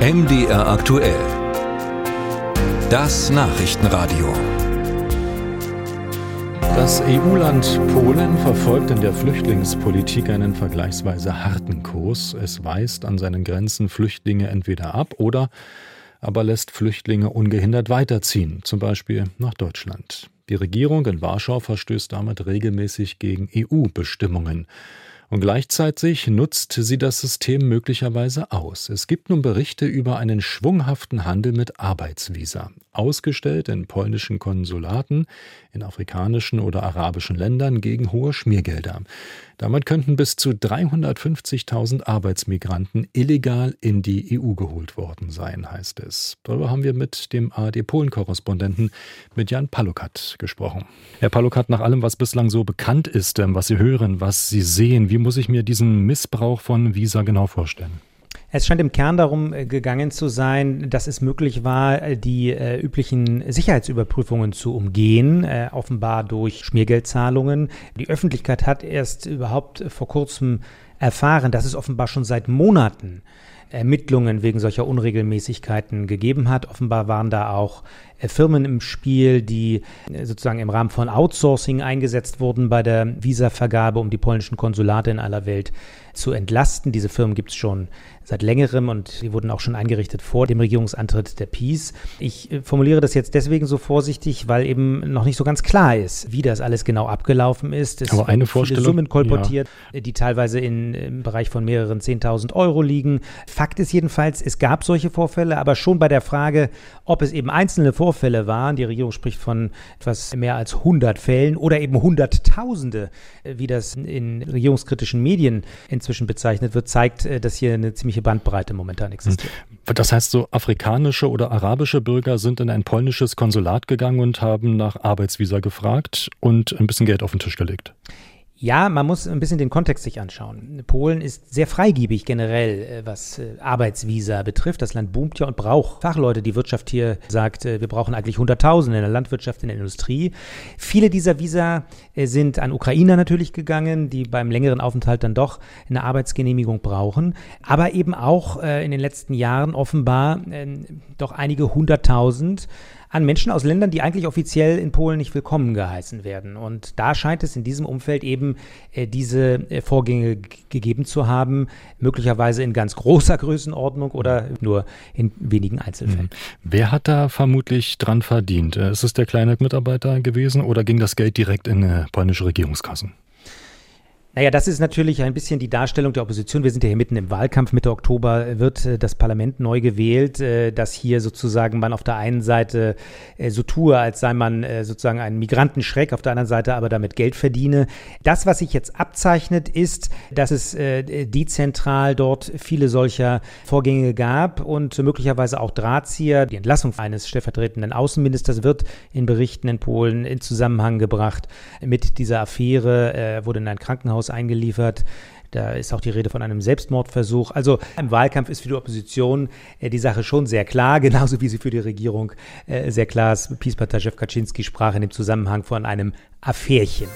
MDR aktuell. Das Nachrichtenradio. Das EU-Land Polen verfolgt in der Flüchtlingspolitik einen vergleichsweise harten Kurs. Es weist an seinen Grenzen Flüchtlinge entweder ab oder aber lässt Flüchtlinge ungehindert weiterziehen, zum Beispiel nach Deutschland. Die Regierung in Warschau verstößt damit regelmäßig gegen EU-Bestimmungen. Und gleichzeitig nutzt sie das System möglicherweise aus. Es gibt nun Berichte über einen schwunghaften Handel mit Arbeitsvisa, ausgestellt in polnischen Konsulaten, in afrikanischen oder arabischen Ländern gegen hohe Schmiergelder. Damit könnten bis zu 350.000 Arbeitsmigranten illegal in die EU geholt worden sein, heißt es. Darüber haben wir mit dem ARD-Polen-Korrespondenten mit Jan Palukat gesprochen. Herr Palukat, nach allem, was bislang so bekannt ist, ähm, was Sie hören, was Sie sehen, wie muss ich mir diesen Missbrauch von Visa genau vorstellen? Es scheint im Kern darum äh, gegangen zu sein, dass es möglich war, äh, die äh, üblichen Sicherheitsüberprüfungen zu umgehen, äh, offenbar durch Schmiergeldzahlungen. Die Öffentlichkeit hat erst überhaupt vor kurzem erfahren, dass es offenbar schon seit Monaten Ermittlungen wegen solcher Unregelmäßigkeiten gegeben hat. Offenbar waren da auch äh, Firmen im Spiel, die äh, sozusagen im Rahmen von Outsourcing eingesetzt wurden bei der Visavergabe, um die polnischen Konsulate in aller Welt zu entlasten. Diese Firmen gibt es schon seit längerem und sie wurden auch schon eingerichtet vor dem Regierungsantritt der Peace. Ich äh, formuliere das jetzt deswegen so vorsichtig, weil eben noch nicht so ganz klar ist, wie das alles genau abgelaufen ist. Es Aber eine Vorstellung, Summen kolportiert, ja. die teilweise in, im Bereich von mehreren 10.000 Euro liegen. Fakt ist jedenfalls, es gab solche Vorfälle, aber schon bei der Frage, ob es eben einzelne Vorfälle waren, die Regierung spricht von etwas mehr als 100 Fällen oder eben Hunderttausende, wie das in regierungskritischen Medien inzwischen bezeichnet wird, zeigt, äh, dass hier eine ziemliche Bandbreite momentan existiert. Hm. Das heißt, so afrikanische oder arabische Bürger sind in ein polnisches Konsulat gegangen und haben nach Arbeitsvisa gefragt und ein bisschen Geld auf den Tisch gelegt. Ja, man muss ein bisschen den Kontext sich anschauen. Polen ist sehr freigiebig generell, äh, was äh, Arbeitsvisa betrifft. Das Land boomt ja und braucht Fachleute. Die Wirtschaft hier sagt, äh, wir brauchen eigentlich Hunderttausende in der Landwirtschaft, in der Industrie. Viele dieser Visa sind an Ukrainer natürlich gegangen, die beim längeren Aufenthalt dann doch eine Arbeitsgenehmigung brauchen. Aber eben auch in den letzten Jahren offenbar doch einige hunderttausend an Menschen aus Ländern, die eigentlich offiziell in Polen nicht willkommen geheißen werden. Und da scheint es in diesem Umfeld eben äh, diese äh, Vorgänge gegeben zu haben, möglicherweise in ganz großer Größenordnung oder nur in wenigen Einzelfällen. Mhm. Wer hat da vermutlich dran verdient? Äh, ist es der kleine Mitarbeiter gewesen oder ging das Geld direkt in polnische Regierungskassen? Naja, das ist natürlich ein bisschen die Darstellung der Opposition. Wir sind ja hier mitten im Wahlkampf. Mitte Oktober wird äh, das Parlament neu gewählt, äh, dass hier sozusagen man auf der einen Seite äh, so tue, als sei man sozusagen ein Migrantenschreck, auf der anderen Seite aber damit Geld verdiene. Das, was sich jetzt abzeichnet, ist, dass es dezentral dort viele solcher Vorgänge gab und möglicherweise auch Drahtzieher. Die Entlassung eines stellvertretenden Außenministers wird in Berichten in Polen in Zusammenhang gebracht mit dieser Affäre, wurde in ein Krankenhaus Krankenhaus eingeliefert. Da ist auch die Rede von einem Selbstmordversuch. Also im Wahlkampf ist für die Opposition äh, die Sache schon sehr klar, genauso wie sie für die Regierung äh, sehr klar ist. Peace-Partei-Chef Kaczynski sprach in dem Zusammenhang von einem Affärchen.